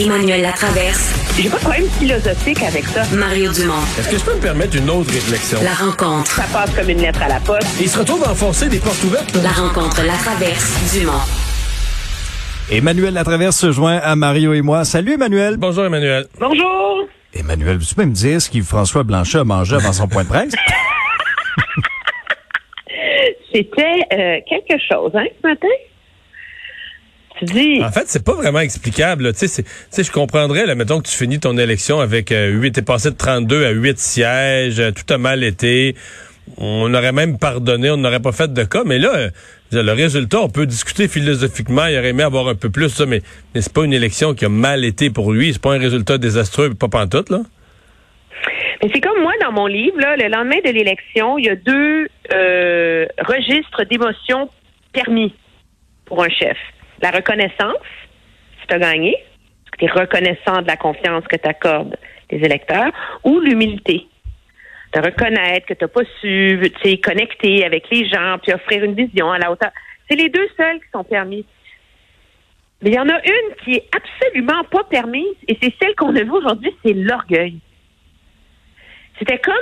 Emmanuel Latraverse. J'ai pas de problème philosophique avec ça. Mario Dumont. Est-ce que je peux me permettre une autre réflexion? La rencontre. Ça passe comme une lettre à la poste. Il se retrouve à enfoncer des portes ouvertes. La rencontre, la traverse, Dumont. Emmanuel Latraverse se joint à Mario et moi. Salut Emmanuel. Bonjour Emmanuel. Bonjour. Emmanuel, veux-tu peux me dire ce que François Blanchet a mangé avant son point de presse? C'était euh, quelque chose, hein, ce matin? Tu dis... En fait, c'est pas vraiment explicable. Tu sais, je comprendrais, là, mettons que tu finis ton élection avec euh, 8, t'es passé de 32 à 8 sièges, euh, tout a mal été. On aurait même pardonné, on n'aurait pas fait de cas, mais là, euh, le résultat, on peut discuter philosophiquement, il aurait aimé avoir un peu plus ça, mais, mais c'est pas une élection qui a mal été pour lui, c'est pas un résultat désastreux, pas pantoute, là. Mais c'est comme moi dans mon livre, là, le lendemain de l'élection, il y a deux euh, registres d'émotions permis pour un chef. La reconnaissance, si tu as gagné, tu es reconnaissant de la confiance que t'accordes les électeurs, ou l'humilité. De reconnaître que tu n'as pas su tu sais, connecter avec les gens, puis offrir une vision à la hauteur. C'est les deux seuls qui sont permis. Mais il y en a une qui est absolument pas permise, et c'est celle qu'on a vue aujourd'hui, c'est l'orgueil. C'était comme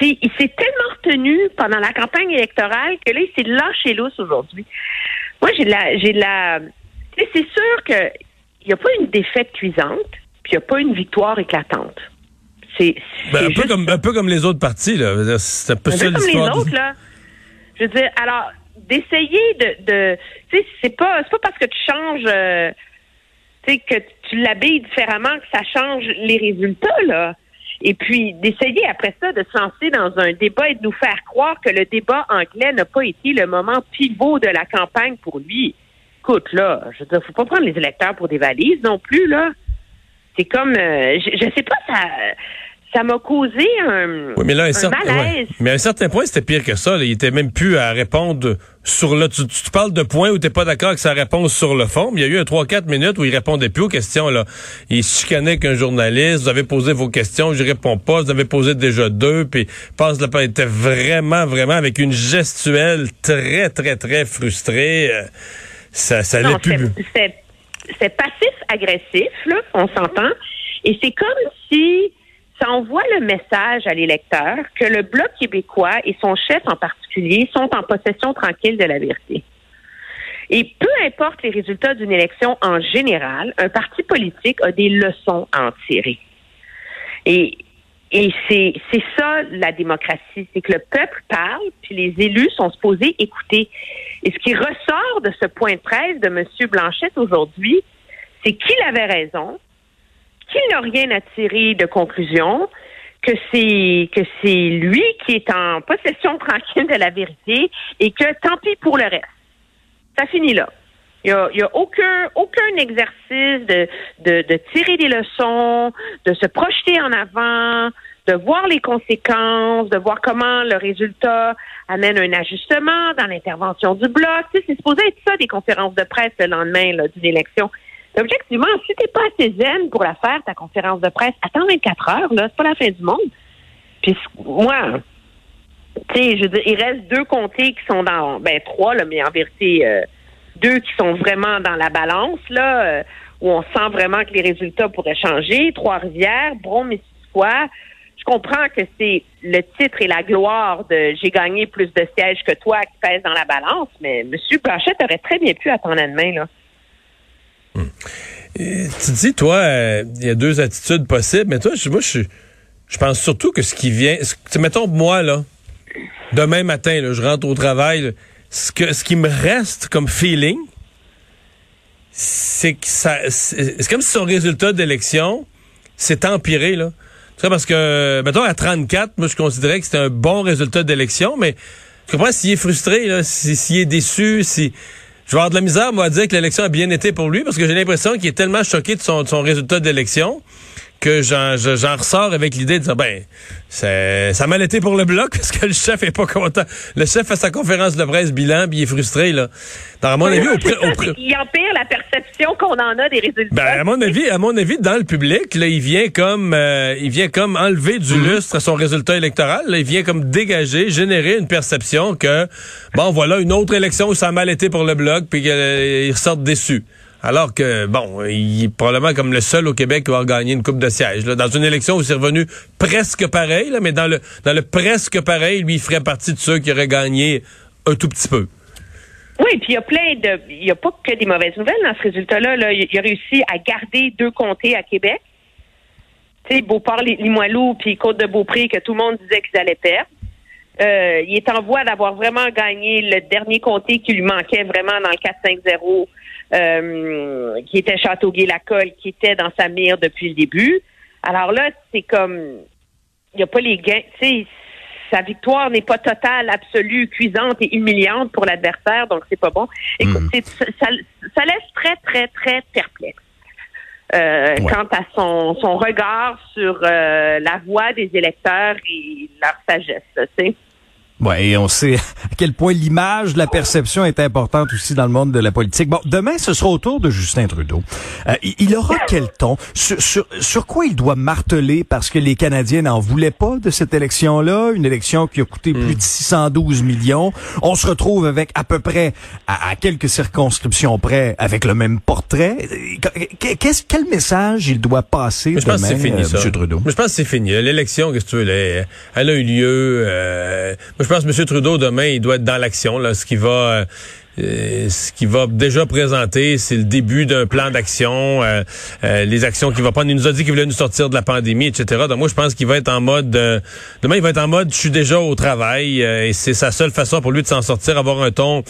si il s'est tellement retenu pendant la campagne électorale que là, il s'est lâché lousse aujourd'hui. Moi, j'ai de la, j'ai la, c'est sûr que il n'y a pas une défaite cuisante, puis il n'y a pas une victoire éclatante. C'est, Ben, un, peu comme, un peu comme les autres partis, là. C'est un peu un peu comme les autres, là. Je veux dire, alors, d'essayer de, de tu sais, c'est pas, c'est pas parce que tu changes, euh, tu sais, que tu l'habilles différemment que ça change les résultats, là. Et puis, d'essayer après ça de se lancer dans un débat et de nous faire croire que le débat anglais n'a pas été le moment pivot de la campagne pour lui. Écoute, là, je veux dire, faut pas prendre les électeurs pour des valises non plus, là. C'est comme, euh, je, je sais pas, ça, ça m'a causé un, Oui, mais là, à un, un certain- malaise. ouais. mais à un certain point, c'était pire que ça. là. Il était même plus à répondre sur le. Tu, tu parles de points où t'es pas d'accord avec sa réponse sur le fond. mais Il y a eu un 3-4 minutes où il répondait plus aux questions. Là. Il se chicanait qu'un journaliste. Vous avez posé vos questions, je réponds pas. Vous avez posé déjà deux. Puis passe le pas. Il était vraiment, vraiment avec une gestuelle très, très, très frustrée. Euh, Ça, ça allait Non, plus. c'est passif-agressif, là, on s'entend. Et c'est comme si ça envoie le message à l'électeur que le Bloc québécois et son chef en particulier sont en possession tranquille de la vérité. Et peu importe les résultats d'une élection en général, un parti politique a des leçons à en tirer. Et, c'est, c'est ça la démocratie, c'est que le peuple parle, puis les élus sont supposés écouter. Et ce qui ressort de ce point de presse de M. Blanchette aujourd'hui, c'est qu'il avait raison, qu'il n'a rien à tirer de conclusion, que c'est que c'est lui qui est en possession tranquille de la vérité et que tant pis pour le reste. Ça finit là. Il n'y a, y a aucun, aucun exercice de, de, tirer des leçons, de se projeter en avant, de voir les conséquences, de voir comment le résultat amène un ajustement dans l'intervention du bloc. Tu c'est supposé être ça des conférences de presse le lendemain d'une élection. Objectivement, si t'es pas assez zen pour la faire, ta conférence de presse, attends 24 heures, là, c'est pas la fin du monde. Puis moi, tu sais, je veux dire, il reste deux comtés qui sont dans, ben trois, là, mais en vérité, euh, deux qui sont vraiment dans la balance, là, euh, où on sent vraiment que les résultats pourraient changer. Trois-Rivières, Bron-Missisquoi. Je comprends que c'est le titre et la gloire de j'ai gagné plus de sièges que toi qui pèsent dans la balance, mais M. Blanchette aurait très bien pu attendre demain, là. Tu dis, toi, euh, il y a deux attitudes possibles, mais toi, je, moi, je, je pense surtout que ce qui vient, ce- mettons moi, là, demain matin, là, je rentre au travail, ce, que, ce qui me reste comme feeling, c'est que ça, c'est comme si son résultat d'élection s'est empiré, là. Parce que, mettons, à 34, moi, je considérais que c'était un bon résultat d'élection, mais tu comprends, s'il est frustré, s'il est déçu, si... Je vais avoir de la misère, moi, à dire que l'élection a bien été pour lui, parce que j'ai l'impression qu'il est tellement choqué de son, de son résultat d'élection que j'en je- j'en ressors avec l'idée de dire, ben, c'est- ça a mal été pour le bloc, parce que le chef est pas content. Le chef fait sa conférence de presse bilan, puis il est frustré, là. À mon avis, au, pré- au pré- Il empire la perception qu'on en a des résultats. ben, à mon avis, à mon avis, dans le public, là, il vient comme, euh, il vient comme enlever du lustre à son résultat électoral. là. il vient comme dégager, générer une perception que, bon, voilà, une autre élection où ça a mal été pour le bloc, puis qu'ils ressortent déçus. Alors que, bon, il est probablement comme le seul au Québec qui va gagner une coupe de siège. Dans une élection où c'est revenu presque pareil, mais dans le, dans le presque pareil, lui, il ferait partie de ceux qui auraient gagné un tout petit peu. Oui, puis il y a plein de. Il n'y a pas que des mauvaises nouvelles dans ce résultat-là. Là. Il a réussi à garder deux comtés à Québec. Tu sais, Beauport, Limoilou, puis Côte-de-Beaupré, que tout le monde disait qu'ils allaient perdre. Euh, il est en voie d'avoir vraiment gagné le dernier comté qui lui manquait vraiment dans le 4-5-0, euh, qui était Châteauguay-Lacolle, qui était dans sa mire depuis le début. Alors là, c'est comme, il n'y a pas les gains. Tu sais, sa victoire n'est pas totale, absolue, cuisante et humiliante pour l'adversaire, donc c'est pas bon. Écoute, hmm. ça, ça laisse très, très, très perplexe. Euh, quant à son, son regard sur euh, la voix des électeurs et leur sagesse. Tu sais. Ouais, et on sait à quel point l'image, la perception est importante aussi dans le monde de la politique. Bon, demain, ce sera au tour de Justin Trudeau. Euh, il aura quel ton? Sur, sur, sur, quoi il doit marteler parce que les Canadiens n'en voulaient pas de cette élection-là, une élection qui a coûté plus hmm. de 612 millions. On se retrouve avec à peu près, à, quelques circonscriptions près, avec le même portrait. Qu'est-ce, quel message il doit passer je pense que fini, euh, M. Trudeau? je pense que c'est fini. L'élection, qu'est-ce que tu veux, elle, a eu lieu. Euh, je pense que M. Trudeau, demain, il doit être dans l'action. Ce qui va... Euh, euh, ce qu'il va déjà présenter, c'est le début d'un plan d'action, euh, les actions qu'il va prendre. Il nous a dit qu'il voulait nous sortir de la pandémie, etc. Donc moi, je pense qu'il va être en mode... demain, il va être en mode, je suis déjà au travail, et c'est sa seule façon pour lui de s'en sortir, avoir un ton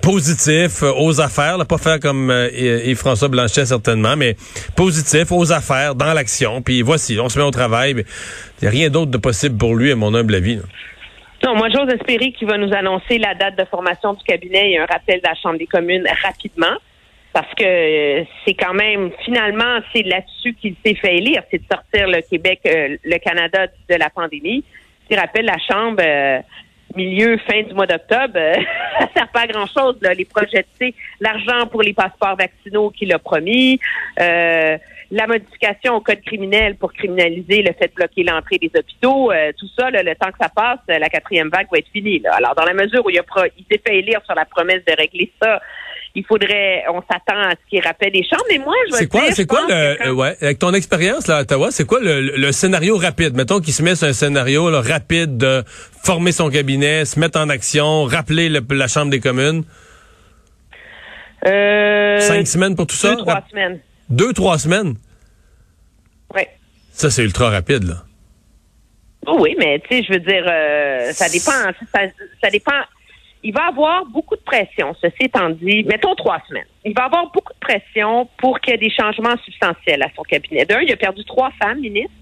positif, aux affaires, là, pas faire comme Yves-François Blanchet, certainement, mais positif, aux affaires, dans l'action. Puis voici, on se met au travail. Il n'y a rien d'autre de possible pour lui, à mon humble avis. Non, moi, j'ose espérer qu'il va nous annoncer la date de formation du cabinet et un rappel de la Chambre des communes rapidement. Parce que euh, c'est quand même, finalement, c'est là-dessus qu'il s'est fait élire, c'est de sortir le Québec, euh, le Canada de la pandémie. S'il rappelle la Chambre, euh, milieu, fin du mois d'octobre, ça sert pas à grand-chose. Les projets, l'argent pour les passeports vaccinaux qu'il a promis, la modification au code criminel pour criminaliser le fait de bloquer l'entrée des hôpitaux, euh, tout ça, le temps que ça passe, la quatrième vague va être finie. Alors, dans la mesure où il, il s'est fait élire sur la promesse de régler ça, il faudrait, on s'attend à ce qu'il rappelle les chambres. Mais moi, je C'est quoi, c'est quoi le, ouais, avec ton expérience là à Ottawa, c'est quoi le, scénario rapide? Mettons qu'il se met sur un scénario rapide de former son cabinet, se mettre en action, rappeler la Chambre des communes. Euh, Cinq semaines pour tout ça? Deux, trois semaines. Deux, trois semaines? Ça, c'est ultra rapide, là. Oui, mais tu sais, je veux dire, euh, ça dépend. Ça, dépend. Il va avoir beaucoup de pression, ceci étant dit. Mettons trois semaines. Il va avoir beaucoup de pression pour qu'il y ait des changements substantiels à son cabinet. D'un, il a perdu trois femmes ministres.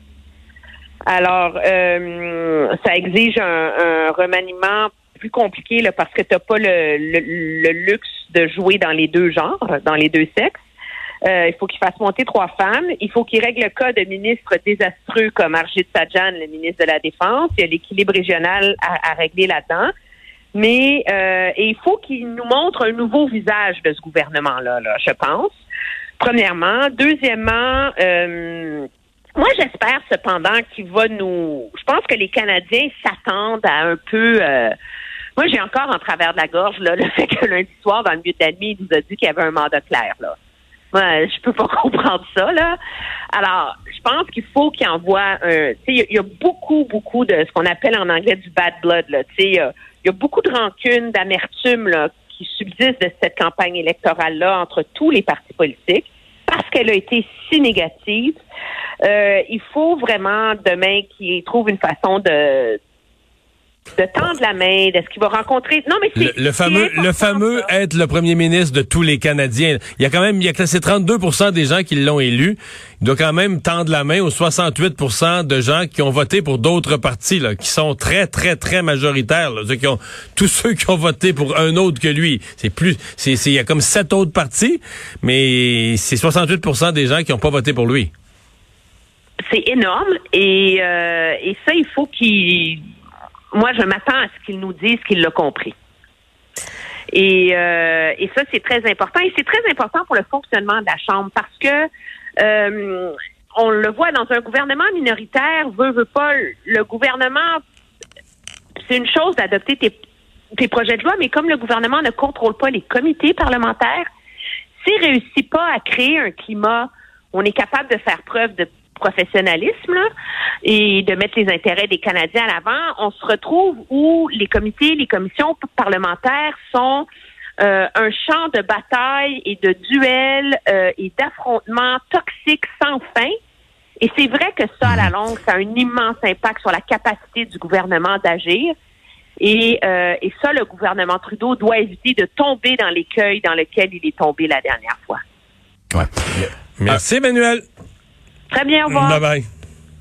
Alors, euh, ça exige un, remaniement plus compliqué là, parce que tu n'as pas le luxe de jouer dans les deux genres, dans les deux sexes. Euh, il faut qu'il fasse monter trois femmes. Il faut qu'il règle le cas de ministres désastreux comme Arjit Sajjan, le ministre de la Défense. Il y a l'équilibre régional à, régler là-dedans. Mais euh, et il faut qu'il nous montre un nouveau visage de ce gouvernement-là, là, je pense. Premièrement. Deuxièmement, euh, moi j'espère cependant qu'il va nous. Je pense que les Canadiens s'attendent à un peu. moi, j'ai encore en travers de la gorge là, le fait que lundi soir, dans le milieu de la nuit, il nous a dit qu'il y avait un mandat clair. Là. Moi, je peux pas comprendre ça, là. Alors, je pense qu'il faut qu'il envoie un. Tu sais, il y, a beaucoup, beaucoup de ce qu'on appelle en anglais du bad blood, là. Tu sais, il y, a beaucoup de rancune, d'amertume, là, qui subsiste de cette campagne électorale-là entre tous les partis politiques parce qu'elle a été si négative. Euh, il faut vraiment demain qu'il trouve une façon de de tendre la main, de ce qu'il va rencontrer. Non, mais c'est le, fameux, le fameux être le premier ministre de tous les Canadiens. Il y a quand même, il y a c'est 32% des gens qui l'ont élu. Il doit quand même tendre la main aux 68% de gens qui ont voté pour d'autres partis, là, qui sont très, très, très majoritaires. Là, ceux qui ont, tous ceux qui ont voté pour un autre que lui. C'est plus, c'est, il y a comme sept autres partis, mais c'est 68% des gens qui n'ont pas voté pour lui. C'est énorme et, euh, et ça, il faut qu'il moi, je m'attends à ce qu'il nous dise qu'il l'a compris. Et, euh, et ça, c'est très important. Et c'est très important pour le fonctionnement de la Chambre parce que euh, on le voit dans un gouvernement minoritaire, veut, veut pas, le gouvernement, c'est une chose d'adopter tes, tes projets de loi, mais comme le gouvernement ne contrôle pas les comités parlementaires, s'il réussit pas à créer un climat on est capable de faire preuve de professionnalisme là, et de mettre les intérêts des Canadiens à l'avant, on se retrouve où les comités, les commissions parlementaires sont euh, un champ de bataille et de duels euh, et d'affrontements toxiques sans fin. Et c'est vrai que ça, à la longue, ça a un immense impact sur la capacité du gouvernement d'agir. Et, euh, et ça, le gouvernement Trudeau doit éviter de tomber dans l'écueil dans lequel il est tombé la dernière fois. Ouais. Merci, Emmanuel. Très bien, au revoir. Bye bye.